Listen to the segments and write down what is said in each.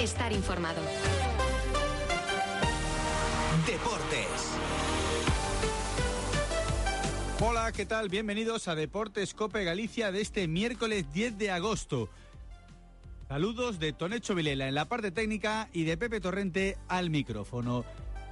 Estar informado. Deportes. Hola, ¿qué tal? Bienvenidos a Deportes Cope Galicia de este miércoles 10 de agosto. Saludos de Tonecho Vilela en la parte técnica y de Pepe Torrente al micrófono.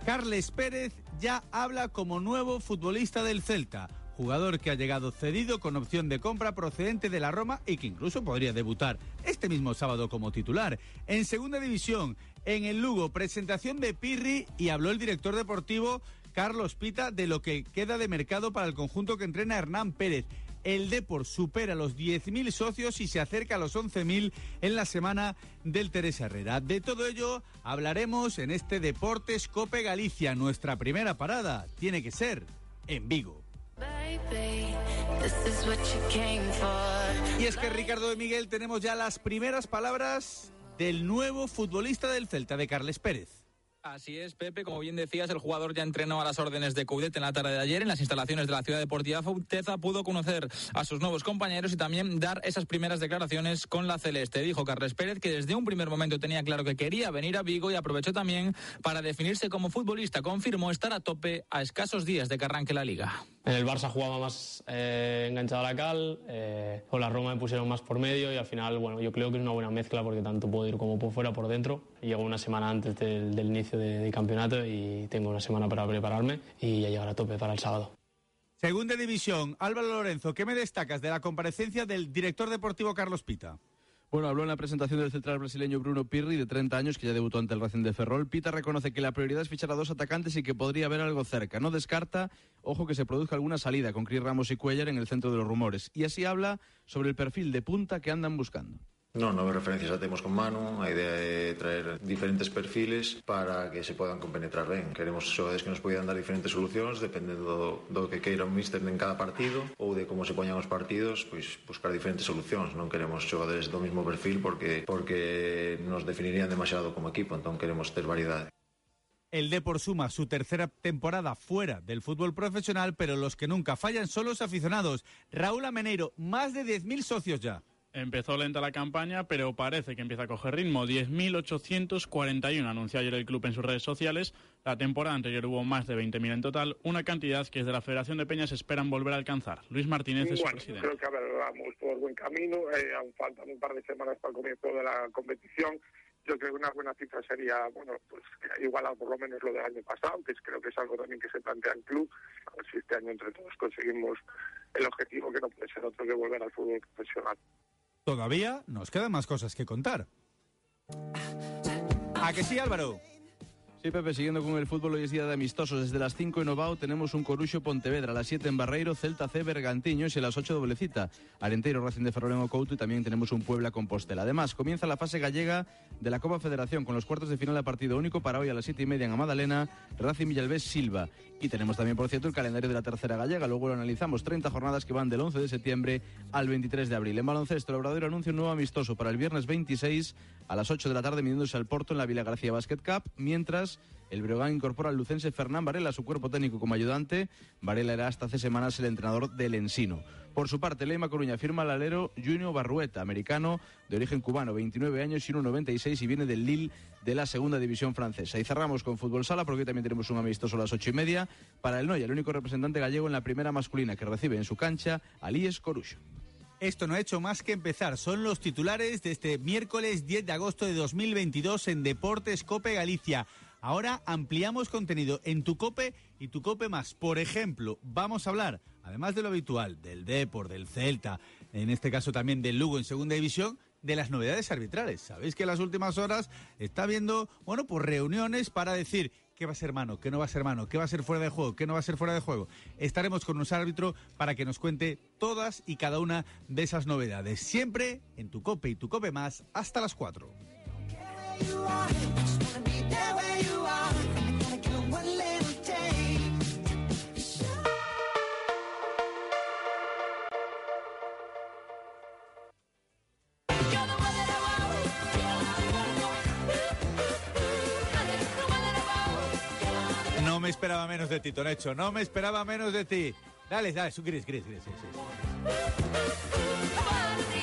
Carles Pérez ya habla como nuevo futbolista del Celta, jugador que ha llegado cedido con opción de compra procedente de la Roma y que incluso podría debutar este mismo sábado como titular. En segunda división, en el Lugo, presentación de Pirri y habló el director deportivo Carlos Pita de lo que queda de mercado para el conjunto que entrena Hernán Pérez. El Depor supera los 10.000 socios y se acerca a los 11.000 en la semana del Teresa Herrera. De todo ello hablaremos en este Deportes Cope Galicia. Nuestra primera parada tiene que ser en Vigo. Y es que Ricardo de Miguel tenemos ya las primeras palabras del nuevo futbolista del Celta, de Carles Pérez. Así es, Pepe. Como bien decías, el jugador ya entrenó a las órdenes de Coudet en la tarde de ayer en las instalaciones de la Ciudad Deportiva Fauteza. Pudo conocer a sus nuevos compañeros y también dar esas primeras declaraciones con la Celeste. Dijo Carles Pérez que desde un primer momento tenía claro que quería venir a Vigo y aprovechó también para definirse como futbolista. Confirmó estar a tope a escasos días de que arranque la liga. En el Barça jugaba más eh, enganchado a la cal, eh, con la Roma me pusieron más por medio y al final, bueno, yo creo que es una buena mezcla porque tanto puedo ir como por fuera, por dentro. Llego una semana antes del, del inicio de, de, campeonato y tengo una semana para prepararme y a llegar a tope para el sábado. Segunda división, Álvaro Lorenzo, ¿qué me destacas de la comparecencia del director deportivo Carlos Pita? Bueno, habló en la presentación del central brasileño Bruno Pirri, de 30 años, que ya debutó ante el Racing de Ferrol. Pita reconoce que la prioridad es fichar a dos atacantes y que podría haber algo cerca. No descarta, ojo, que se produzca alguna salida con Cris Ramos y Cuellar en el centro de los rumores. Y así habla sobre el perfil de punta que andan buscando. No, nuevas referencias ya tenemos con Manu, a idea de traer diferentes perfiles para que se podan compenetrar ben. Queremos xogadores que nos poidan dar diferentes solucións dependendo do, que queira o míster en cada partido ou de como se poñan os partidos, pois buscar diferentes solucións. Non queremos xogadores do mismo perfil porque porque nos definirían demasiado como equipo, entón queremos ter variedade. El Depor suma su tercera temporada fuera del fútbol profesional, pero los que nunca fallan son los aficionados. Raúl Ameneiro, más de 10.000 socios ya. Empezó lenta la campaña, pero parece que empieza a coger ritmo. 10.841 anunció ayer el club en sus redes sociales. La temporada anterior hubo más de 20.000 en total, una cantidad que desde la Federación de Peñas esperan volver a alcanzar. Luis Martínez es bueno, su presidente. Creo que a vamos por buen camino. Eh, aún faltan un par de semanas para el comienzo de la competición. Yo creo que una buena cifra sería, bueno, pues igualar por lo menos lo del año pasado, que creo que es algo también que se plantea en club. A ver si este año entre todos conseguimos el objetivo que no puede ser otro que volver al fútbol profesional. Todavía nos quedan más cosas que contar. ¿A que sí, Álvaro? Sí, Pepe, siguiendo con el fútbol, hoy es día de amistosos. Desde las 5 en Ovao tenemos un Corucho Pontevedra, a las 7 en Barreiro, Celta C, Bergantiños y a las 8 doblecita. Arenteiro, Racing de Ferrol en Ocouto y también tenemos un Puebla Compostela. Además, comienza la fase gallega de la Copa Federación con los cuartos de final a partido único para hoy a las 7 y media en Amadalena, Racing Villalbés Silva. Y tenemos también, por cierto, el calendario de la tercera gallega. Luego lo analizamos. 30 jornadas que van del 11 de septiembre al 23 de abril. En baloncesto, el Obrador anuncia un nuevo amistoso para el viernes 26 a las 8 de la tarde, midiéndose al Porto en la Vila García Basket Cup, mientras el Breogán incorpora al lucense Fernán Varela a su cuerpo técnico como ayudante. Varela era hasta hace semanas el entrenador del Ensino. Por su parte, Leima Coruña firma al alero Junior Barrueta, americano de origen cubano, 29 años y 1,96 y viene del Lille de la segunda división francesa. Y cerramos con fútbol sala porque también tenemos un amistoso a las ocho y media para el Noya, el único representante gallego en la primera masculina que recibe en su cancha IES Corucho. Esto no ha hecho más que empezar. Son los titulares de este miércoles 10 de agosto de 2022 en Deportes Cope Galicia. Ahora ampliamos contenido en tu cope y tu cope más. Por ejemplo, vamos a hablar, además de lo habitual, del Depor, del Celta, en este caso también del Lugo en segunda división, de las novedades arbitrales. Sabéis que en las últimas horas está habiendo, bueno, pues reuniones para decir qué va a ser mano, qué no va a ser mano, qué va a ser fuera de juego, qué no va a ser fuera de juego. Estaremos con un árbitro para que nos cuente todas y cada una de esas novedades. Siempre en tu cope y tu cope más hasta las 4. No me esperaba menos de ti, Tonecho. No me esperaba menos de ti. Dale, dale, su Gris, Gris, Gris. Sí, sí.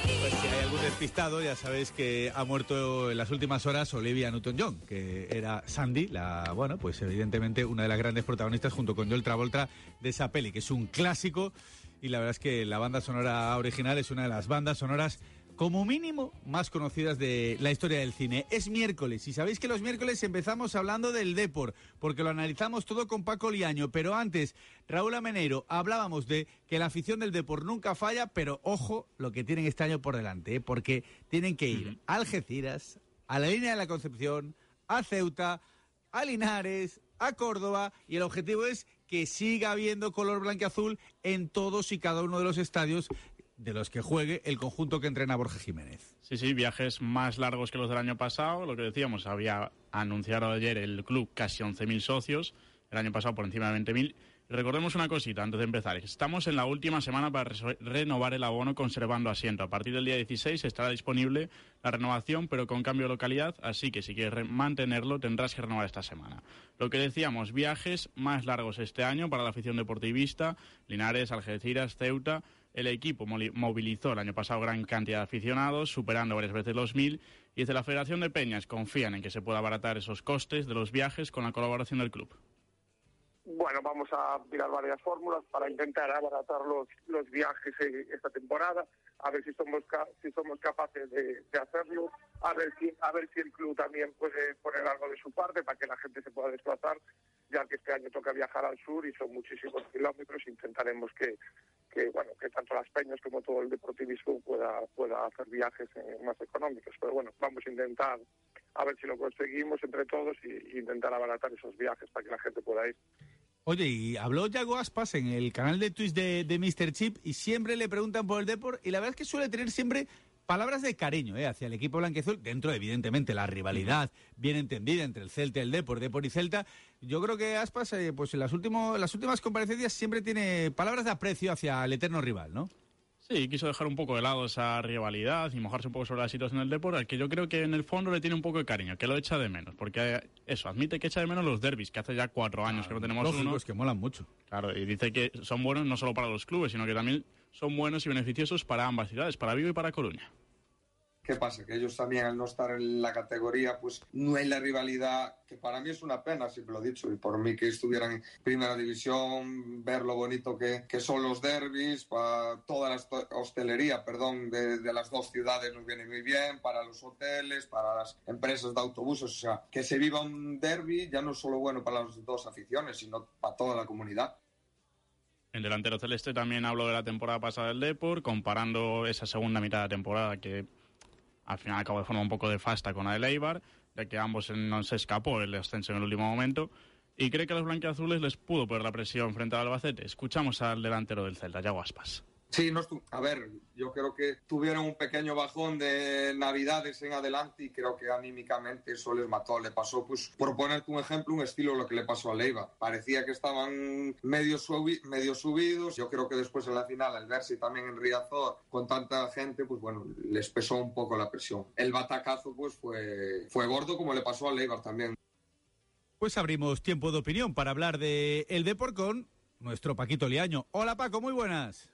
Pues si hay algún despistado, ya sabéis que ha muerto en las últimas horas Olivia Newton-John, que era Sandy, la, bueno, pues evidentemente una de las grandes protagonistas junto con Joel Travolta de esa peli, que es un clásico. Y la verdad es que la banda sonora original es una de las bandas sonoras como mínimo más conocidas de la historia del cine. Es miércoles y sabéis que los miércoles empezamos hablando del Depor, porque lo analizamos todo con Paco Liaño, pero antes, Raúl Ameneiro, hablábamos de que la afición del Depor nunca falla, pero ojo lo que tienen este año por delante, ¿eh? porque tienen que ir a Algeciras, a la línea de la Concepción, a Ceuta, a Linares, a Córdoba, y el objetivo es que siga habiendo color blanqueazul en todos y cada uno de los estadios de los que juegue el conjunto que entrena Borja Jiménez. Sí, sí, viajes más largos que los del año pasado. Lo que decíamos, había anunciado ayer el club casi 11.000 socios, el año pasado por encima de 20.000. Recordemos una cosita antes de empezar. Estamos en la última semana para renovar el abono conservando asiento. A partir del día 16 estará disponible la renovación, pero con cambio de localidad, así que si quieres mantenerlo tendrás que renovar esta semana. Lo que decíamos, viajes más largos este año para la afición deportivista, Linares, Algeciras, Ceuta. El equipo movilizó el año pasado gran cantidad de aficionados, superando varias veces los mil, y desde la Federación de Peñas confían en que se pueda abaratar esos costes de los viajes con la colaboración del club. Bueno, vamos a mirar varias fórmulas para intentar abaratar los, los viajes esta temporada, a ver si somos si somos capaces de, hacerlo, a ver si a ver si el club también puede poner algo de su parte para que la gente se pueda desplazar, ya que este año toca viajar al sur y son muchísimos kilómetros, intentaremos que, que bueno que tanto las peñas como todo el deportivismo pueda pueda hacer viajes eh, más económicos. Pero bueno vamos a intentar a ver si lo conseguimos entre todos y, intentar abaratar esos viajes para que la gente pueda ir Oye, y habló Yago Aspas en el canal de Twitch de, de Mr. Chip y siempre le preguntan por el Deport y la verdad es que suele tener siempre palabras de cariño ¿eh? hacia el equipo blanqueazul, dentro evidentemente la rivalidad bien entendida entre el Celta y el Depor, Depor y Celta. Yo creo que Aspas, eh, pues en las, últimos, las últimas comparecencias siempre tiene palabras de aprecio hacia el eterno rival, ¿no? Sí, quiso dejar un poco de lado esa rivalidad y mojarse un poco sobre la situación del Depor, al que yo creo que en el fondo le tiene un poco de cariño, que lo echa de menos, porque eso, admite que echa de menos los derbis, que hace ya cuatro años que no tenemos lógico, uno. es que molan mucho. Claro, y dice que son buenos no solo para los clubes, sino que también son buenos y beneficiosos para ambas ciudades, para Vigo y para Coruña. ¿Qué pasa? Que ellos también, al no estar en la categoría, pues no hay la rivalidad, que para mí es una pena, siempre lo he dicho, y por mí que estuvieran en primera división, ver lo bonito que, que son los derbis, para toda la hostelería, perdón, de, de, las dos ciudades nos viene muy bien, para los hoteles, para las empresas de autobuses, o sea, que se viva un derby ya no solo bueno para las dos aficiones, sino para toda la comunidad. El delantero celeste también habló de la temporada pasada del Depor, comparando esa segunda mitad de temporada que al final acabó de forma un poco de fasta con el Eibar, ya que ambos no se escapó el ascenso en el último momento. Y cree que a los blanqueazules les pudo poner la presión frente al Albacete. Escuchamos al delantero del Celta, Yago Aspas. Sí, no a ver, yo creo que tuvieron un pequeño bajón de Navidades en adelante y creo que anímicamente eso les mató. Le pasó, pues, por ponerte un ejemplo, un estilo lo que le pasó a Leiva. Parecía que estaban medio, subidos. Yo creo que después en la final, al verse también en Riazor con tanta gente, pues bueno, les pesó un poco la presión. El batacazo, pues, fue, fue gordo como le pasó a Leiva también. Pues abrimos tiempo de opinión para hablar de el Depor con nuestro Paquito Liaño. Hola Paco, muy buenas.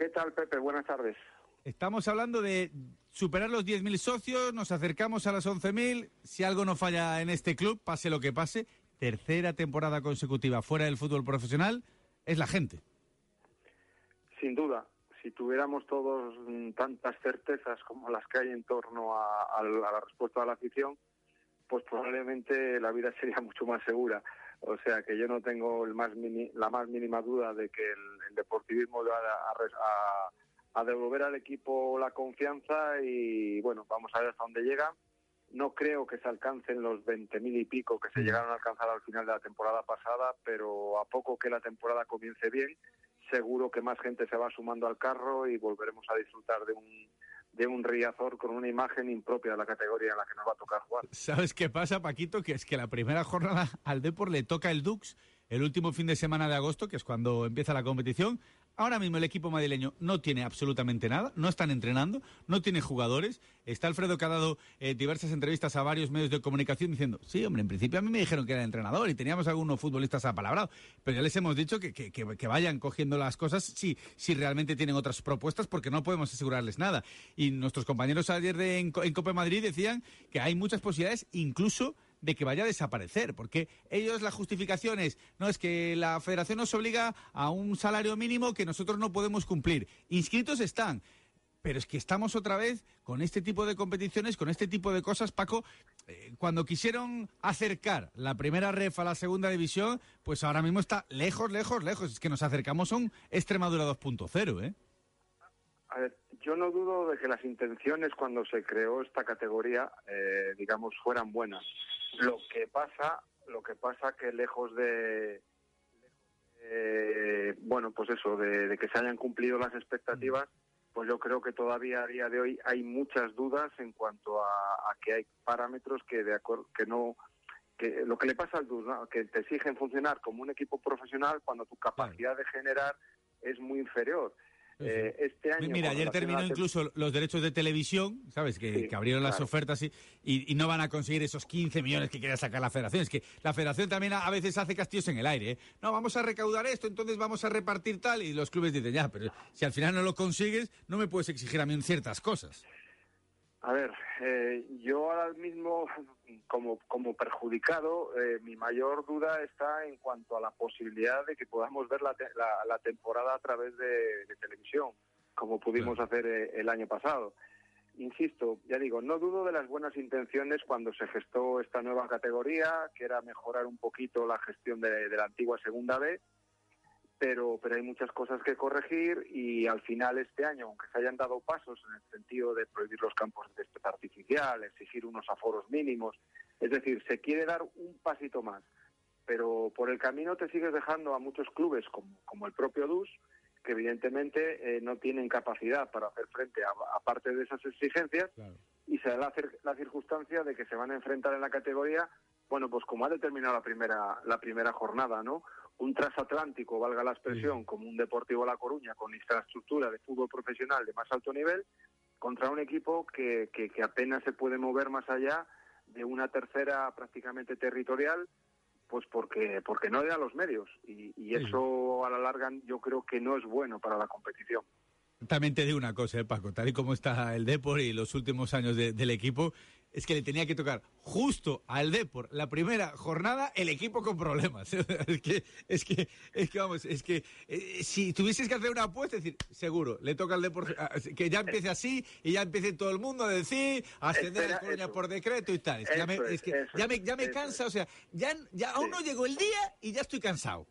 ¿Qué tal, Pepe? Buenas tardes. Estamos hablando de superar los 10.000 socios, nos acercamos a las 11.000. Si algo no falla en este club, pase lo que pase, tercera temporada consecutiva fuera del fútbol profesional, es la gente. Sin duda. Si tuviéramos todos tantas certezas como las que hay en torno a, la respuesta de la afición, pues probablemente la vida sería mucho más segura. O sea que yo no tengo el más la más mínima duda de que el, deportivismo va a, devolver al equipo la confianza y bueno, vamos a ver hasta dónde llega. No creo que se alcancen los 20.000 y pico que se llegaron a alcanzar al final de la temporada pasada, pero a poco que la temporada comience bien, seguro que más gente se va sumando al carro y volveremos a disfrutar de un, de un Riazor con una imagen impropia de la categoría en la que nos va a tocar jugar. ¿Sabes qué pasa, Paquito? Que es que la primera jornada al Depor le toca el Dux el último fin de semana de agosto, que es cuando empieza la competición. Ahora mismo el equipo madrileño no tiene absolutamente nada, no están entrenando, no tiene jugadores. Está Alfredo que ha dado eh, diversas entrevistas a varios medios de comunicación diciendo, sí, hombre, en principio a mí me dijeron que era entrenador y teníamos algunos futbolistas apalabrados, pero ya les hemos dicho que, que, vayan cogiendo las cosas si, si realmente tienen otras propuestas porque no podemos asegurarles nada. Y nuestros compañeros ayer de, en, en Copa Madrid decían que hay muchas posibilidades, incluso de que vaya a desaparecer, porque ellos la justificación es, no, es que la federación nos obliga a un salario mínimo que nosotros no podemos cumplir. Inscritos están. Pero es que estamos otra vez con este tipo de competiciones, con este tipo de cosas, Paco. Eh, cuando quisieron acercar la primera ref a la segunda división, pues ahora mismo está lejos, lejos, lejos. Es que nos acercamos a un Extremadura 2.0, ¿eh? A ver, yo no dudo de que las intenciones cuando se creó esta categoría, eh, digamos, fueran buenas. Lo que pasa, lo que pasa que lejos de, eh, bueno, pues eso, de, de, que se hayan cumplido las expectativas, pues yo creo que todavía a día de hoy hay muchas dudas en cuanto a, a que hay parámetros que de acuerdo que no que lo que le pasa al DUS, ¿no? que te exigen funcionar como un equipo profesional cuando tu capacidad de generar es muy inferior. Eh, este año, Mira, ayer terminó incluso los derechos de televisión, ¿sabes? Que, sí, que abrieron las ofertas y, y, y, no van a conseguir esos 15 millones que quiere sacar la federación. Es que la federación también a, a veces hace castillos en el aire. ¿eh? No, vamos a recaudar esto, entonces vamos a repartir tal. Y los clubes dicen, ya, pero si al final no lo consigues, no me puedes exigir a mí ciertas cosas. A ver, eh, yo ahora mismo, como, como perjudicado, eh, mi mayor duda está en cuanto a la posibilidad de que podamos ver la, te la, la temporada a través de, de televisión, como pudimos hacer eh, el año pasado. Insisto, ya digo, no dudo de las buenas intenciones cuando se gestó esta nueva categoría, que era mejorar un poquito la gestión de, de la antigua Segunda B, pero, pero hay muchas cosas que corregir y al final este año, aunque se hayan dado pasos en el sentido de prohibir los campos de césped artificial, exigir unos aforos mínimos, es decir, se quiere dar un pasito más, pero por el camino te sigues dejando a muchos clubes como, como el propio DUS, que evidentemente eh, no tienen capacidad para hacer frente a, a parte de esas exigencias claro. y se da la, la circunstancia de que se van a enfrentar en la categoría, bueno, pues como ha determinado la primera, la primera jornada, ¿no? Un transatlántico, valga la expresión, sí. como un Deportivo La Coruña, con infraestructura de fútbol profesional de más alto nivel, contra un equipo que, que, que apenas se puede mover más allá de una tercera prácticamente territorial, pues porque, porque no le da los medios. Y, y eso a la larga yo creo que no es bueno para la competición. También te digo una cosa, ¿eh, Paco, tal y como está el Depor y los últimos años de, del equipo, es que le tenía que tocar justo al Depor la primera jornada el equipo con problemas. es que, es que, es que vamos, es que eh, si tuvieses que hacer una apuesta, es decir, seguro, le toca al Depor que ya empiece así y ya empiece todo el mundo a decir, ascender a Coruña por decreto y tal. Es que, ya me, es que ya me, ya me cansa, o sea, ya, ya aún no llegó el día y ya estoy cansado.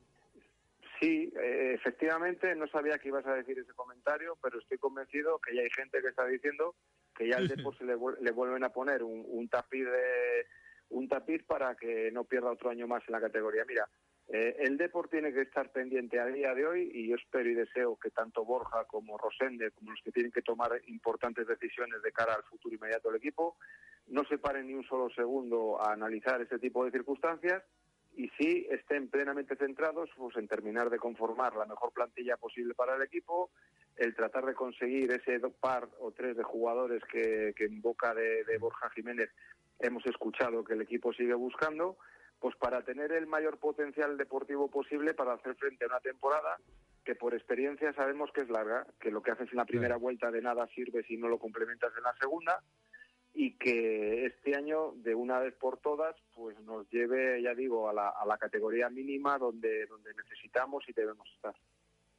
Sí, eh, efectivamente, no sabía que ibas a decir ese comentario, pero estoy convencido que ya hay gente que está diciendo que ya al Depor se le, le, vuelven a poner un, un, tapiz de, un tapiz para que no pierda otro año más en la categoría. Mira, eh, el Depor tiene que estar pendiente a día de hoy y yo espero y deseo que tanto Borja como Rosende, como los que tienen que tomar importantes decisiones de cara al futuro inmediato del equipo, no se paren ni un solo segundo a analizar ese tipo de circunstancias y sí estén plenamente centrados pues, en terminar de conformar la mejor plantilla posible para el equipo, el tratar de conseguir ese par o tres de jugadores que, que en boca de, de, Borja Jiménez hemos escuchado que el equipo sigue buscando, pues para tener el mayor potencial deportivo posible para hacer frente a una temporada que por experiencia sabemos que es larga, que lo que haces en la primera vuelta de nada sirve si no lo complementas en la segunda y que este año, de una vez por todas, pues nos lleve, ya digo, a la, a la categoría mínima donde, donde necesitamos y debemos estar.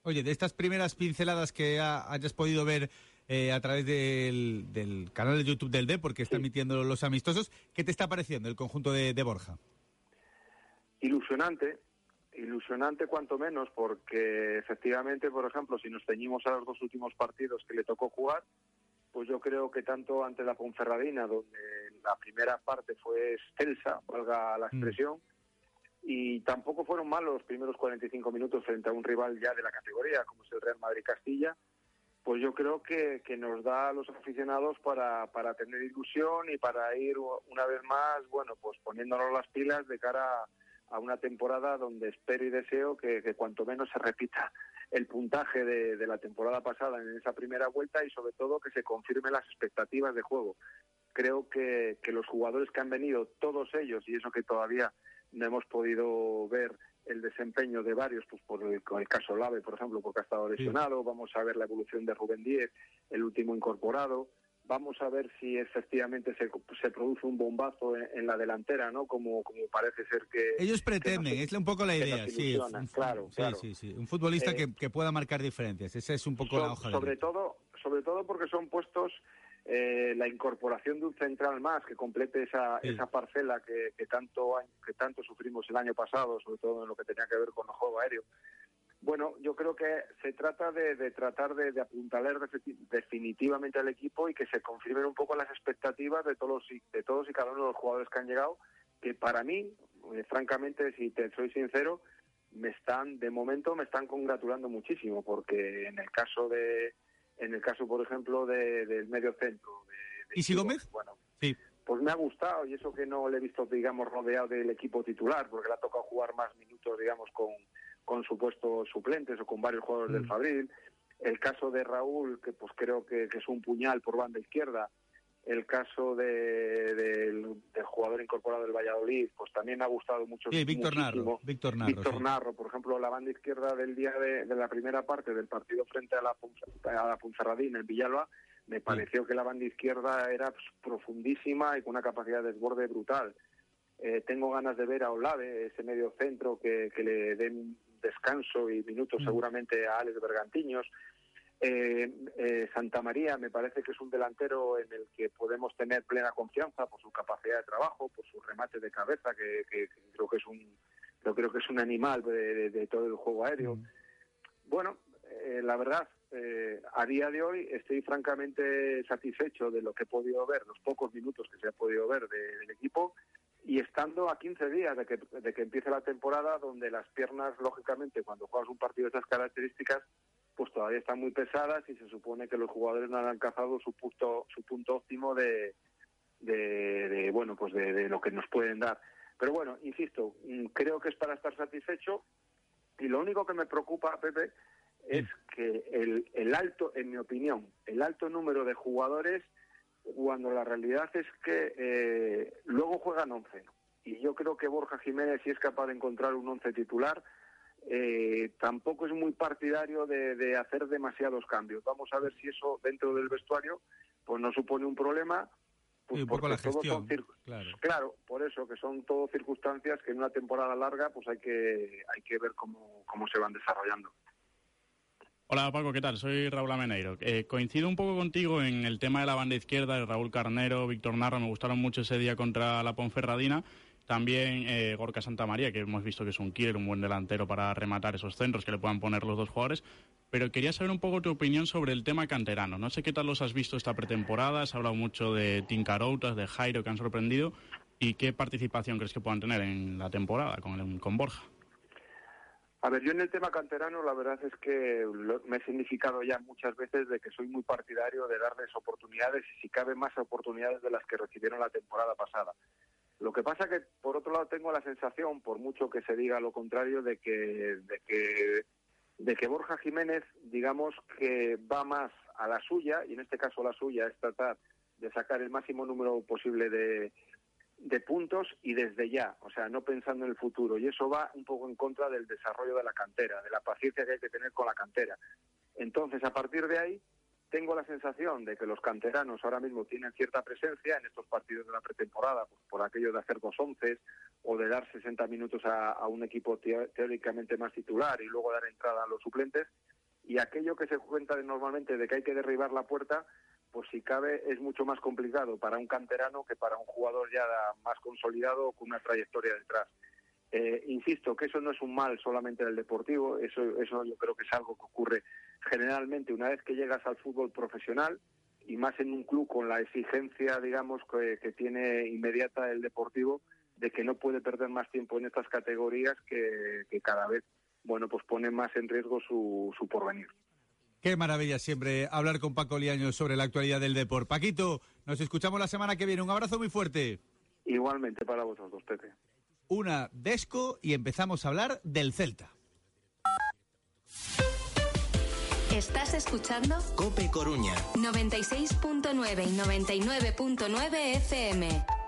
Oye, de estas primeras pinceladas que ha, hayas podido ver eh, a través del, del, canal de YouTube del D, porque está sí. emitiendo los amistosos, ¿qué te está pareciendo el conjunto de, de Borja? Ilusionante, ilusionante cuanto menos, porque efectivamente, por ejemplo, si nos ceñimos a los dos últimos partidos que le tocó jugar, pues yo creo que tanto ante la Ponferradina, donde la primera parte fue excelsa, valga la expresión, y tampoco fueron malos los primeros 45 minutos frente a un rival ya de la categoría, como es el Real Madrid Castilla, pues yo creo que, que nos da a los aficionados para, para tener ilusión y para ir una vez más, bueno, pues poniéndonos las pilas de cara a, una temporada donde espero y deseo que, que cuanto menos se repita el puntaje de, de, la temporada pasada en esa primera vuelta y sobre todo que se confirmen las expectativas de juego. Creo que, que los jugadores que han venido, todos ellos, y eso que todavía no hemos podido ver el desempeño de varios, pues por el, con el caso Lave, por ejemplo, porque ha estado lesionado, vamos a ver la evolución de Rubén Díez, el último incorporado, vamos a ver si efectivamente se, se produce un bombazo en, en, la delantera, ¿no? Como, como parece ser que... Ellos pretenden, que es un poco la idea, sí, un, claro, sí, claro. sí, sí, un futbolista Eh, que, que, pueda marcar diferencias, esa es un poco so, la hoja sobre de todo sobre todo porque son puestos eh, la incorporación de un central más que complete esa, Sí. esa parcela que, que tanto que tanto sufrimos el año pasado, sobre todo en lo que tenía que ver con el juego aéreo. Bueno, yo creo que se trata de, de tratar de, de apuntalar defi- definitivamente al equipo y que se confirmen un poco las expectativas de todos y, de todos y cada uno de los jugadores que han llegado, que para mí, eh, francamente, si te soy sincero, me están de momento me están congratulando muchísimo porque en el caso de en el caso por ejemplo de, del medio centro de, ¿Isi Isidro, Gómez? bueno Sí. pues me ha gustado y eso que no le he visto digamos rodeado del equipo titular porque le ha tocado jugar más minutos digamos con con supuestos suplentes o con varios jugadores del Mm. Fabril el caso de Raúl que pues creo que, que es un puñal por banda izquierda el caso de, del, del jugador incorporado del Valladolid pues también me ha gustado mucho Sí, Víctor. Narro, Víctor Narro, Víctor sí. Narro, por ejemplo, la banda izquierda del día de, de la primera parte del partido frente a la, a la Ponferradina en Villalba, me pareció que la banda izquierda era profundísima y con una capacidad de desborde brutal. Eh, tengo ganas de ver a Olave, ese medio centro, que, que le den descanso y minutos Mm. seguramente a Alex Bergantiños. Eh, eh, Santa María me parece que es un delantero en el que podemos tener plena confianza por su capacidad de trabajo, por su remate de cabeza, que, que- que creo que es un yo creo que es un animal de, de- de todo el juego aéreo. Mm. Bueno, eh, la verdad, eh, a día de hoy estoy francamente satisfecho de lo que he podido ver, los pocos minutos que se ha podido ver de- del equipo, y estando a 15 días de que, de que empiece la temporada, donde las piernas, lógicamente, cuando juegas un partido de esas características, pues todavía están muy pesadas y se supone que los jugadores no han alcanzado su punto, su punto óptimo de, de, de, bueno, pues de, de lo que nos pueden dar. Pero bueno, insisto, mm, creo que es para estar satisfecho y lo único que me preocupa, Pepe, es que el, el alto, en mi opinión, el alto número de jugadores, cuando la realidad es que eh, luego juegan 11. Y yo creo que Borja Jiménez, si es capaz de encontrar un 11 titular, eh, tampoco es muy partidario de, de hacer demasiados cambios. Vamos a ver si eso dentro del vestuario pues no supone un problema. Pues Sí, un poco porque la todos son gestión, claro. Claro, por eso, que son todo circunstancias que en una temporada larga pues hay que, hay que ver cómo, cómo se van desarrollando. Hola Paco, ¿qué tal? Soy Raúl Ameneiro. Eh, coincido un poco contigo en el tema de la banda izquierda, de Raúl Carnero, Víctor Narro, me gustaron mucho ese día contra la Ponferradina. También eh, Gorka Santamaría, que hemos visto que es un killer, un buen delantero para rematar esos centros que le puedan poner los dos jugadores. Pero quería saber un poco tu opinión sobre el tema canterano. No sé qué tal los has visto esta pretemporada, se ha hablado mucho de Tincaroutas, de Jairo, que han sorprendido. ¿Y qué participación crees que puedan tener en la temporada con, el- con Borja? A ver, yo en el tema canterano la verdad es que lo- me he significado ya muchas veces de que soy muy partidario de darles oportunidades y si cabe más oportunidades de las que recibieron la temporada pasada. Lo que pasa que por otro lado tengo la sensación, por mucho que se diga lo contrario, de que de que de que Borja Jiménez, digamos que va más a la suya y en este caso la suya es tratar de sacar el máximo número posible de de puntos y desde ya, o sea, no pensando en el futuro. Y eso va un poco en contra del desarrollo de la cantera, de la paciencia que hay que tener con la cantera. Entonces, a partir de ahí, tengo la sensación de que los canteranos ahora mismo tienen cierta presencia en estos partidos de la pretemporada, pues, por aquello de hacer dos once o de dar 60 minutos a, a un equipo teóricamente más titular y luego dar entrada a los suplentes. Y aquello que se cuenta de- normalmente de que hay que derribar la puerta, pues si cabe es mucho más complicado para un canterano que para un jugador ya más consolidado con una trayectoria detrás. Eh, insisto que eso no es un mal solamente del deportivo, eso, eso yo creo que es algo que ocurre generalmente una vez que llegas al fútbol profesional, y más en un club con la exigencia, digamos, que, que tiene inmediata el Deportivo, de que no puede perder más tiempo en estas categorías que, que cada vez, bueno, pues pone más en riesgo su, su porvenir. Qué maravilla siempre hablar con Paco Liaño sobre la actualidad del deporte. Paquito, nos escuchamos la semana que viene. Un abrazo muy fuerte. Igualmente para vosotros, Pepe. Una Desco y empezamos a hablar del Celta. Estás escuchando Cope Coruña. 96.9 y 99.9 FM.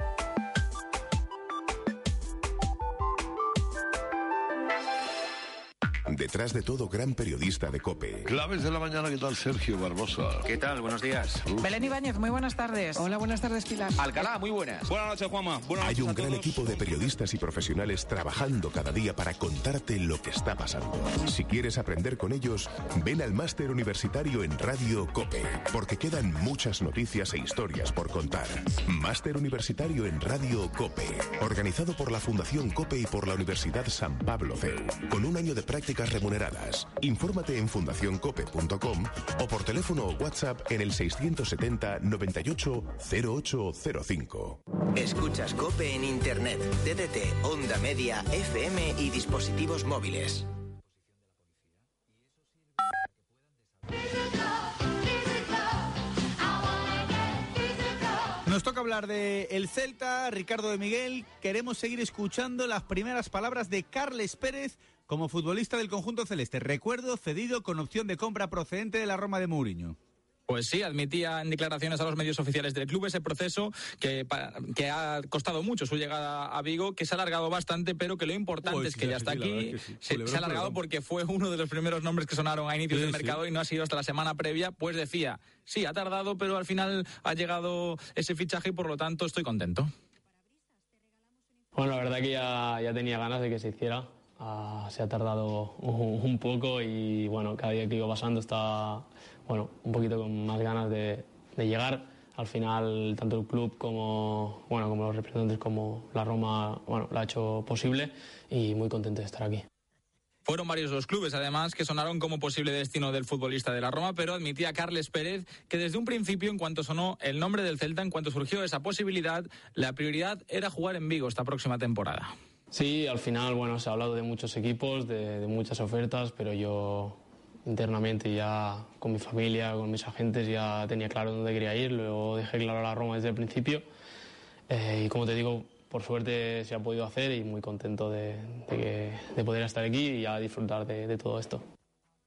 Detrás de todo, gran periodista de COPE. Claves de la mañana, ¿qué tal Sergio Barbosa? ¿Qué tal? Buenos días. Belén Ibáñez, muy buenas tardes. Hola, buenas tardes, Pilar. Alcalá, muy buenas. Buenas noches, Juanma. Buenas Hay noches un a gran todos. equipo de periodistas y profesionales trabajando cada día para contarte lo que está pasando. Si quieres aprender con ellos, ven al máster universitario en Radio COPE, porque quedan muchas noticias e historias por contar. Máster universitario en Radio COPE, organizado por la Fundación COPE y por la Universidad San Pablo CEU, con un año de prácticas remuneradas. Infórmate en fundacioncope.com o por teléfono o WhatsApp en el 670 98 0805. Escuchas Cope en Internet, DDT, Onda Media, FM y dispositivos móviles. Nos toca hablar de el Celta, Ricardo de Miguel. Queremos seguir escuchando las primeras palabras de Carles Pérez como futbolista del conjunto celeste. Recuerdo cedido con opción de compra procedente de la Roma de Mourinho. Pues sí, admitía en declaraciones a los medios oficiales del club ese proceso que, ha costado mucho su llegada a Vigo, que se ha alargado bastante, pero que lo importante es que sí, ya está sí, aquí. verdad es que sí. Se, ha alargado porque fue uno de los primeros nombres que sonaron a inicios Sí, del sí. mercado y no ha sido hasta la semana previa. Pues decía, sí, ha tardado, pero al final ha llegado ese fichaje y por lo tanto estoy contento. Bueno, la verdad que ya, ya tenía ganas de que se hiciera. Ah, se ha tardado un, poco y bueno, cada día que iba pasando estaba bueno, un poquito con más ganas de, de llegar. Al final, tanto el club como, bueno, como los representantes como la Roma bueno, lo ha hecho posible y muy contento de estar aquí. Fueron varios los clubes, además, que sonaron como posible destino del futbolista de la Roma, pero admitía Carles Pérez que desde un principio, en cuanto sonó el nombre del Celta, en cuanto surgió esa posibilidad, la prioridad era jugar en Vigo esta próxima temporada. Sí, al final, bueno, se ha hablado de muchos equipos, de, muchas ofertas, pero yo internamente ya con mi familia, con mis agentes, ya tenía claro dónde quería ir, lo dejé claro a la Roma desde el principio. Eh, y como te digo, por suerte se ha podido hacer y muy contento de, que- de poder estar aquí y ya disfrutar de todo esto.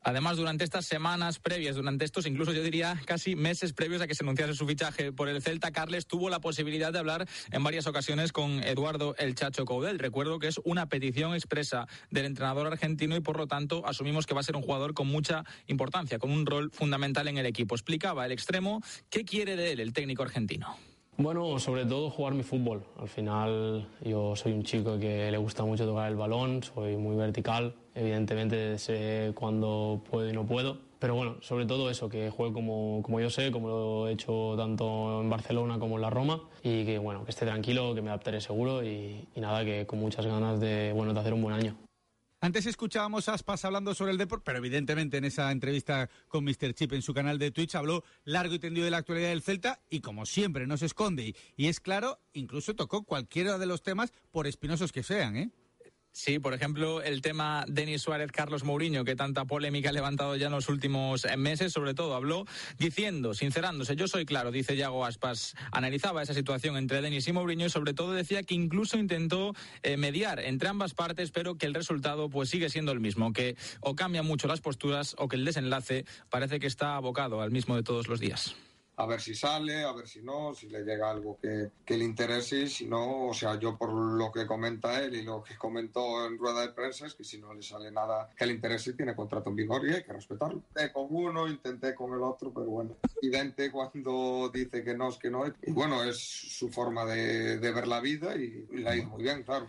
Además, durante estas semanas previas, durante estos incluso yo diría casi meses previos a que se anunciase su fichaje por el Celta, Carles tuvo la posibilidad de hablar en varias ocasiones con Eduardo El Chacho Coudel. Recuerdo que es una petición expresa del entrenador argentino y por lo tanto asumimos que va a ser un jugador con mucha importancia, con un rol fundamental en el equipo. Explicaba el extremo qué quiere de él el técnico argentino. Bueno, sobre todo jugar mi fútbol. Al final yo soy un chico que le gusta mucho tocar el balón, soy muy vertical. Evidentemente sé cuándo puedo y no puedo. Pero bueno, sobre todo eso, que juegue como, como yo sé, como lo he hecho tanto en Barcelona como en la Roma. Y que bueno, que esté tranquilo, que me adaptaré seguro y, y nada, que con muchas ganas de, bueno, de hacer un buen año. Antes escuchábamos a Aspas hablando sobre el deporte, pero evidentemente en esa entrevista con Mr. Chip en su canal de Twitch habló largo y tendido de la actualidad del Celta y como siempre no se esconde y, y es claro, incluso tocó cualquiera de los temas por espinosos que sean, ¿eh? Sí, por ejemplo, el tema Denis Suárez, Carlos Mourinho, que tanta polémica ha levantado ya en los últimos eh, meses, sobre todo habló diciendo, sincerándose, yo soy claro, dice Yago Aspas, analizaba esa situación entre Denis y Mourinho y sobre todo decía que incluso intentó eh, mediar entre ambas partes, pero que el resultado pues sigue siendo el mismo, que o cambian mucho las posturas o que el desenlace parece que está abocado al mismo de todos los días. A ver si sale, a ver si no, si le llega algo que, que le interese si no, o sea, yo por lo que comenta él y lo que comentó en rueda de prensa es que si no le sale nada que le interese, tiene contrato en vigor y hay que respetarlo. Intenté con uno, intenté con el otro, pero bueno, evidente cuando dice que no es que no, y bueno, es su forma de, de ver la vida y, y le ha ido muy bien, claro.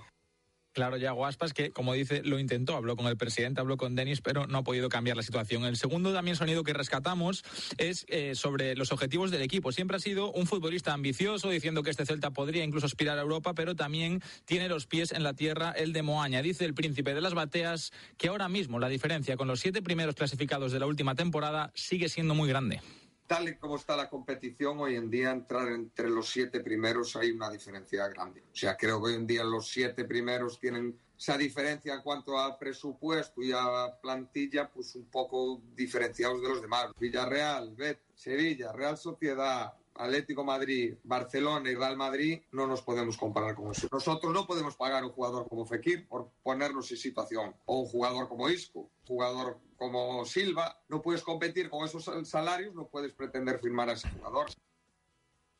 Claro, Yago Aspas, que como dice, lo intentó, habló con el presidente, habló con Denis, pero no ha podido cambiar la situación. El segundo también sonido que rescatamos es eh, sobre los objetivos del equipo. Siempre ha sido un futbolista ambicioso, diciendo que este Celta podría incluso aspirar a Europa, pero también tiene los pies en la tierra el de Moaña. Dice el príncipe de las bateas que ahora mismo la diferencia con los siete primeros clasificados de la última temporada sigue siendo muy grande. Tal y como está la competición, hoy en día entrar entre los siete primeros hay una diferencia grande. O sea, creo que hoy en día los siete primeros tienen esa diferencia en cuanto a presupuesto y a plantilla, pues un poco diferenciados de los demás. Villarreal, Bet, Sevilla, Real Sociedad, Atlético Madrid, Barcelona y Real Madrid no nos podemos comparar con eso. Nosotros no podemos pagar un jugador como Fekir por ponernos en situación, o un jugador como Isco, jugador como Silva. No puedes competir con esos salarios, no puedes pretender firmar a ese jugador.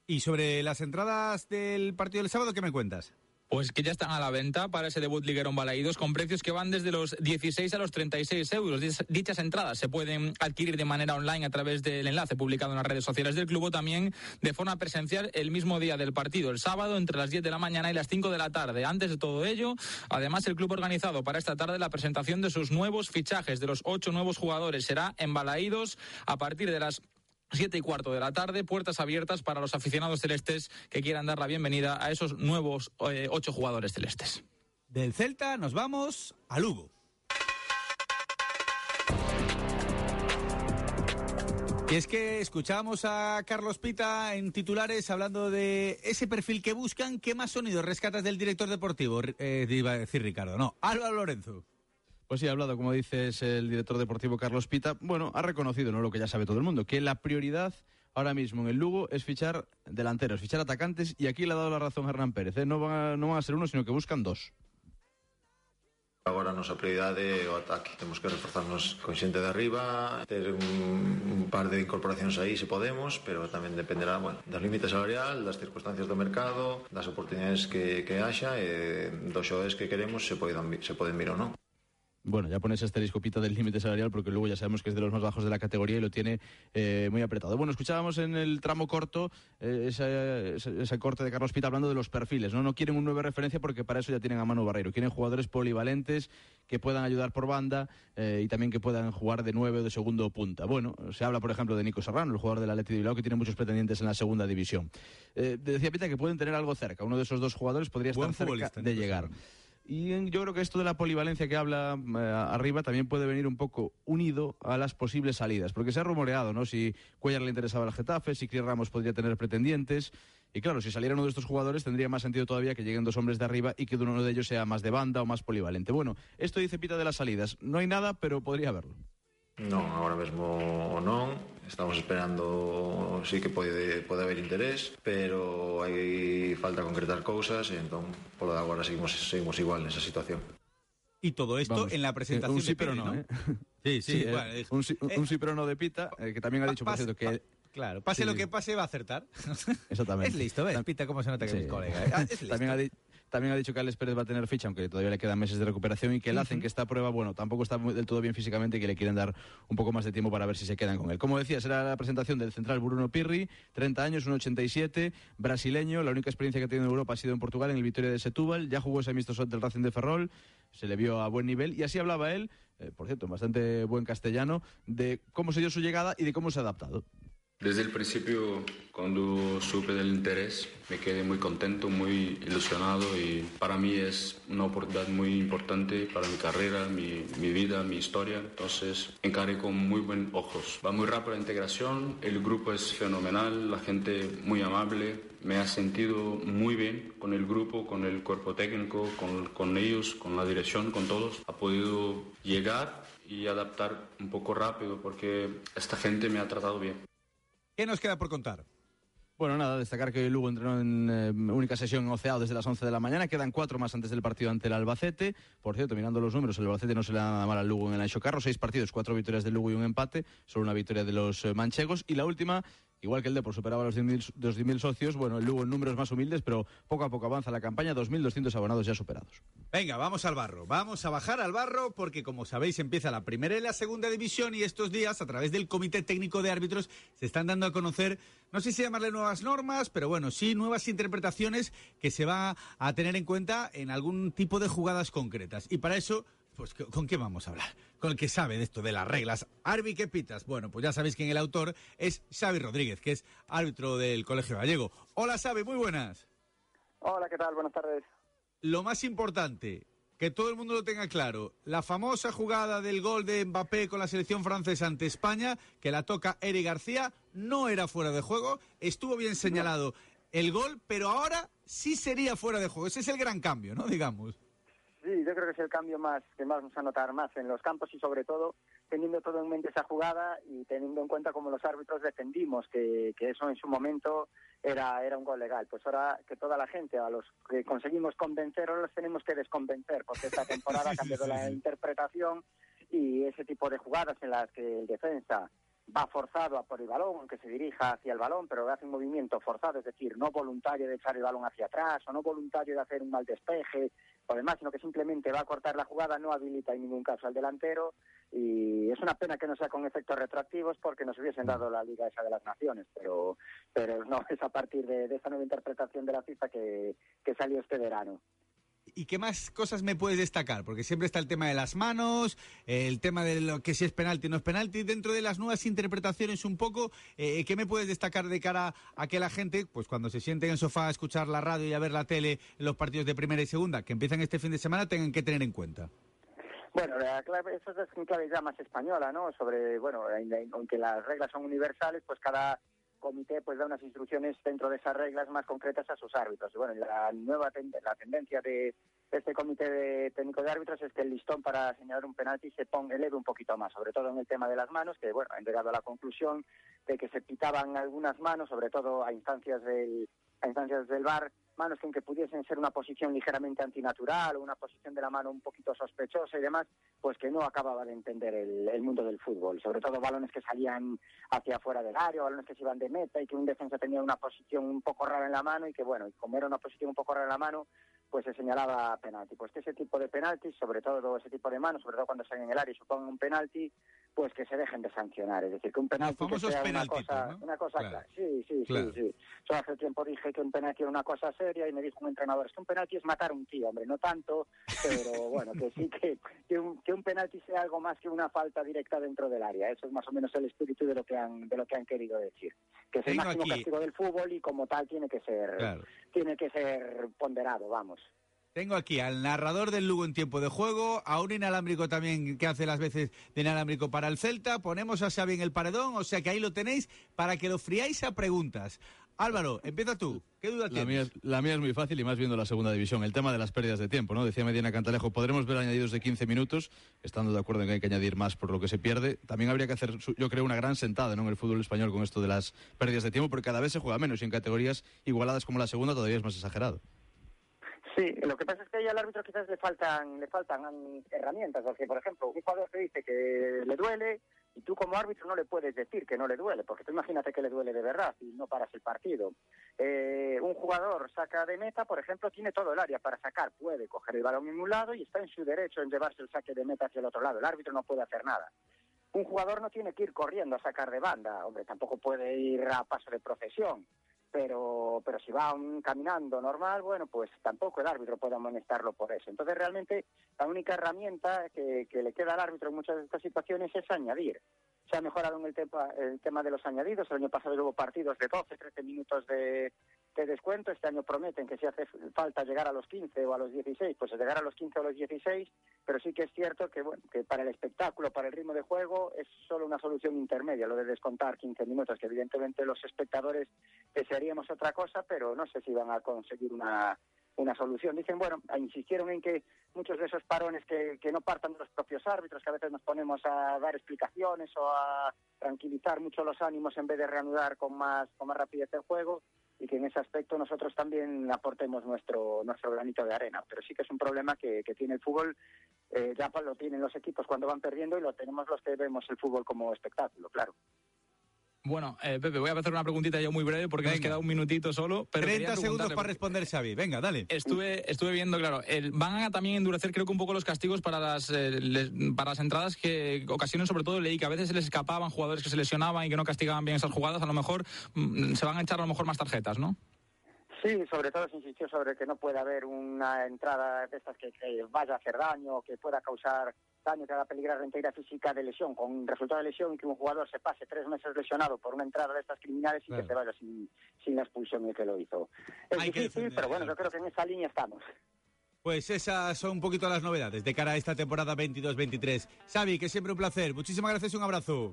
Y sobre las entradas del partido del sábado, ¿qué me cuentas? Pues que ya están a la venta para ese debut liguero en Balaídos con precios que van desde los 16 a los 36 euros. Dichas entradas se pueden adquirir de manera online a través del enlace publicado en las redes sociales del club o también de forma presencial el mismo día del partido, el sábado entre las 10 de la mañana y las 5 de la tarde. Antes de todo ello, además el club organizado para esta tarde la presentación de sus nuevos fichajes de los ocho nuevos jugadores. Será en Balaídos a partir de las Siete y cuarto de la tarde, puertas abiertas para los aficionados celestes que quieran dar la bienvenida a esos nuevos eh, ocho jugadores celestes. Del Celta nos vamos a Lugo. Y es que escuchábamos a Carlos Pita en titulares hablando de ese perfil que buscan. ¿Qué más sonido rescatas del director deportivo? Eh, iba a decir Ricardo, no, Álvaro Lorenzo. Pues sí, ha hablado, como dices, el director deportivo Carlos Pita. Bueno, ha reconocido, no lo que ya sabe todo el mundo, que la prioridad ahora mismo en el Lugo es fichar delanteros, fichar atacantes, y aquí le ha dado la razón Hernán Pérez. ¿eh? No, van a, no van a ser uno, sino que buscan dos. Agora a nosa prioridade é o ataque. Temos que reforzarnos con xente de arriba, ter un, un par de incorporacións aí se podemos, pero tamén dependerá bueno, das límites salarial, das circunstancias do mercado, das oportunidades que, que haxa e dos xoes que queremos se poden, se poden vir ou non. Bueno, ya pones este discopita del límite salarial porque luego ya sabemos que es de los más bajos de la categoría y lo tiene eh, muy apretado. Bueno, escuchábamos en el tramo corto eh, ese, ese, corte de Carlos Pita hablando de los perfiles. ¿no? no quieren un nueve referencia porque para eso ya tienen a Manu Barreiro. Quieren jugadores polivalentes que puedan ayudar por banda eh, y también que puedan jugar de nueve o de segundo punta. Bueno, se habla, por ejemplo, de Nico Serrano, el jugador del Atleti de Bilbao, que tiene muchos pretendientes en la segunda división. decía Pita que pueden tener algo cerca. Uno de esos dos jugadores podría estar cerca de llegar. Y yo creo que esto de la polivalencia que habla eh, arriba también puede venir un poco unido a las posibles salidas, porque se ha rumoreado, ¿no? Si Cuellar le interesaba al Getafe, si Cris Ramos podría tener pretendientes. Y claro, si saliera uno de estos jugadores tendría más sentido todavía que lleguen dos hombres de arriba y que uno de ellos sea más de banda o más polivalente. Bueno, esto dice Pita de las salidas. No hay nada, pero podría haberlo. Non, agora mesmo non. Estamos esperando, sí que pode, pode haber interés, pero hai falta concretar cousas e entón, polo de agora, seguimos, seguimos igual nesa situación. Y todo esto Vamos, en la presentación un sí, de Pere, pero no, ¿no? ¿eh? Sí, sí, sí bueno, eh, es, un, sí, eh, un sí, pero no de Pita, eh, que también ha dicho, por cierto, que... Claro, pase sí, lo que pase, va a acertar. Exactamente. es listo, ¿ves? Pita, cómo se nota que Sí. es mi colega. ¿eh? Ah, es listo. También ha, di- también ha dicho que Alex Pérez va a tener ficha, aunque todavía le quedan meses de recuperación, y que el hacen que está a prueba, bueno, tampoco está muy- del todo bien físicamente y que le quieren dar un poco más de tiempo para ver si se quedan con él. Como decía, será la presentación del central Bruno Pirri, 30 años, 1,87, brasileño, la única experiencia que ha tenido en Europa ha sido en Portugal, en el Victoria de Setúbal, ya jugó ese amistoso del Racing de Ferrol, se le vio a buen nivel, y así hablaba él, eh, por cierto, en bastante buen castellano, de cómo se dio su llegada y de cómo se ha adaptado. Desde el principio, cuando supe del interés, me quedé muy contento, muy ilusionado y para mí es una oportunidad muy importante para mi carrera, mi, vida, mi historia. Entonces, encaré con muy buen ojos. Va muy rápido la integración, el grupo es fenomenal, la gente muy amable. Me ha sentido muy bien con el grupo, con el cuerpo técnico, con, con ellos, con la dirección, con todos. Ha podido llegar y adaptar un poco rápido porque esta gente me ha tratado bien. ¿Qué nos queda por contar? Bueno, nada, destacar que Lugo entrenó en eh, única sesión en desde las 11 de la mañana. Quedan cuatro más antes del partido ante el Albacete. Por cierto, mirando los números, el Albacete no se le da nada mal al Lugo en el Ancho Carro. Seis partidos, cuatro victorias del Lugo y un empate. Solo una victoria de los eh, manchegos. Y la última, igual que el Depor superaba los 10.000 los 10.000 socios. Bueno, el Lugo en números más humildes, pero poco a poco avanza la campaña. 2.200 abonados ya superados. Venga, vamos al barro. Vamos a bajar al barro porque, como sabéis, empieza la primera y la segunda división y estos días, a través del Comité Técnico de Árbitros, se están dando a conocer, no sé si llamarle nuevas normas, pero bueno, sí nuevas interpretaciones que se va a tener en cuenta en algún tipo de jugadas concretas. Y para eso, pues, ¿con qué vamos a hablar? Con el que sabe de esto, de las reglas. Arbi, ¿qué pitas? Bueno, pues ya sabéis que el autor es Xavi Rodríguez, que es árbitro del Colegio Gallego. Hola, Xavi, muy buenas. Hola, ¿qué tal? Buenas tardes. Lo más importante, que todo el mundo lo tenga claro. La famosa jugada del gol de Mbappé con la selección francesa ante España, que la toca Eric García, no era fuera de juego, estuvo bien señalado el gol, pero ahora sí sería fuera de juego. Ese es el gran cambio, ¿no? Digamos. Yo creo que es el cambio más que más vamos a notar más en los campos y sobre todo teniendo todo en mente esa jugada y teniendo en cuenta cómo los árbitros defendimos que, que eso en su momento era, era un gol legal. Pues ahora que toda la gente, a los que conseguimos convencer, ahora los tenemos que desconvencer, porque esta temporada ha cambiado la interpretación y ese tipo de jugadas en las que el defensa va forzado a por el balón, aunque se dirija hacia el balón, pero hace un movimiento forzado, es decir, no voluntario de echar el balón hacia atrás o no voluntario de hacer un mal despeje o demás, sino que simplemente va a cortar la jugada, no habilita en ningún caso al delantero y es una pena que no sea con efectos retroactivos porque nos hubiesen dado la Liga esa de las Naciones, pero pero no es a partir de, de esa nueva interpretación de la FIFA que, que salió este verano. ¿Y qué más cosas me puedes destacar? Porque siempre está el tema de las manos, el tema de lo que si es penalti o no es penalti. Dentro de las nuevas interpretaciones un poco, eh, ¿qué me puedes destacar de cara a que la gente, pues cuando se siente en el sofá a escuchar la radio y a ver la tele los partidos de primera y segunda, que empiezan este fin de semana, tengan que tener en cuenta? Bueno, la clave, eso es una clave ya más española, ¿no? Sobre, bueno, aunque las reglas son universales, pues cada comité pues da unas instrucciones dentro de esas reglas más concretas a sus árbitros. Y bueno, la nueva la tendencia de este comité de técnico de árbitros es que el listón para señalar un penalti se ponga eleve un poquito más, sobre todo en el tema de las manos, que bueno, han llegado a la conclusión de que se pitaban algunas manos, sobre todo a instancias del a instancias del VAR, manos que aunque pudiesen ser una posición ligeramente antinatural o una posición de la mano un poquito sospechosa y demás, pues que no acababa de entender el, el, mundo del fútbol. Sobre todo balones que salían hacia afuera del área, balones que se iban de meta y que un defensa tenía una posición un poco rara en la mano y que, bueno, y como era una posición un poco rara en la mano, pues se señalaba penalti. Pues que ese tipo de penaltis, sobre todo ese tipo de manos, sobre todo cuando están en el área y supongan un penalti, pues que se dejen de sancionar. Es decir, que un penalti que sea una cosa, ¿no? una cosa Claro. clara. Sí, sí, Claro. sí, sí. Yo hace tiempo dije que un penalti era una cosa seria y me dijo un entrenador, es que un penalti es matar a un tío, hombre, no tanto, pero bueno, que sí que, que, un, que un penalti sea algo más que una falta directa dentro del área. Eso es más o menos el espíritu de lo que han, de lo que han querido decir. Que es el máximo aquí- castigo del fútbol y como tal tiene que ser, Claro. tiene que ser ponderado, vamos. Tengo aquí al narrador del Lugo en tiempo de juego, a un inalámbrico también que hace las veces de inalámbrico para el Celta. Ponemos a Xavi en el paredón, o sea que ahí lo tenéis para que lo friáis a preguntas. Álvaro, empieza tú. ¿Qué duda La tienes? mía, es- la mía es muy fácil y más viendo la segunda división. El tema de las pérdidas de tiempo, ¿no? Decía Medina Cantalejo, podremos ver añadidos de 15 minutos, estando de acuerdo en que hay que añadir más por lo que se pierde. También habría que hacer, yo creo, una gran sentada ¿no? en el fútbol español con esto de las pérdidas de tiempo, porque cada vez se juega menos y en categorías igualadas como la segunda todavía es más exagerado. Sí, lo que pasa es que ahí al árbitro quizás le faltan le faltan herramientas, porque por ejemplo, un jugador te dice que le duele y tú como árbitro no le puedes decir que no le duele, porque tú imagínate que le duele de verdad y no paras el partido. Eh, un jugador saca de meta, por ejemplo, tiene todo el área para sacar, puede coger el balón en un lado y está en su derecho en llevarse el saque de meta hacia el otro lado. El árbitro no puede hacer nada. Un jugador no tiene que ir corriendo a sacar de banda, hombre, tampoco puede ir a paso de procesión pero pero si va un- caminando normal, bueno, pues tampoco el árbitro puede amonestarlo por eso. Entonces, realmente, la única herramienta que, que le queda al árbitro en muchas de estas situaciones es añadir. Se ha mejorado en el tema, el tema de los añadidos. El año pasado hubo partidos de 12, 13 minutos de, de descuento. Este año prometen que si hace falta llegar a los 15 o a los 16, pues llegar a los 15 o a los 16. Pero sí que es cierto que, bueno, que para el espectáculo, para el ritmo de juego, es solo una solución intermedia, lo de descontar 15 minutos, que evidentemente los espectadores desearíamos otra cosa, pero no sé si van a conseguir una, una solución. Dicen, bueno, insistieron en que muchos de esos parones que, que no partan de los propios árbitros, que a veces nos ponemos a dar explicaciones o a tranquilizar mucho los ánimos en vez de reanudar con más, con más rapidez el juego y que en ese aspecto nosotros también aportemos nuestro nuestro granito de arena. Pero sí que es un problema que, que tiene el fútbol, eh, ya lo tienen los equipos cuando van perdiendo y lo tenemos los que vemos el fútbol como espectáculo, claro. Bueno, eh, Pepe, voy a hacer una preguntita yo muy breve porque nos Venga. queda un minutito solo. Pero 30 quería segundos para responder, Xavi. Venga, dale. Estuve, estuve viendo, claro, el, van a también endurecer creo que un poco los castigos para las, eh, les- para las entradas que ocasionan sobre todo leí que a veces se les escapaban jugadores que se lesionaban y que no castigaban bien esas jugadas, a lo mejor mm, se van a echar a lo mejor más tarjetas, ¿no? Sí, sobre todo se insistió sobre que no puede haber una entrada de estas que, que vaya a hacer daño, que pueda causar daño, que haga peligrar la integridad física de lesión, con resultado de lesión y que un jugador se pase tres meses lesionado por una entrada de estas criminales y Claro. que se vaya sin, sin la expulsión y que lo hizo. Es Hay difícil, pero bueno, yo creo que en esa línea estamos. Pues esas son un poquito las novedades de cara a esta temporada 22-23. Xavi, que siempre un placer. Muchísimas gracias y un abrazo.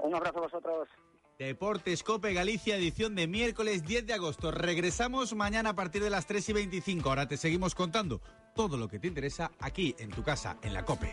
Un abrazo a vosotros. Deportes Cope Galicia, edición de miércoles 10 de agosto. Regresamos mañana a partir de las 3 y 25. Ahora te seguimos contando todo lo que te interesa aquí en tu casa, en la Cope.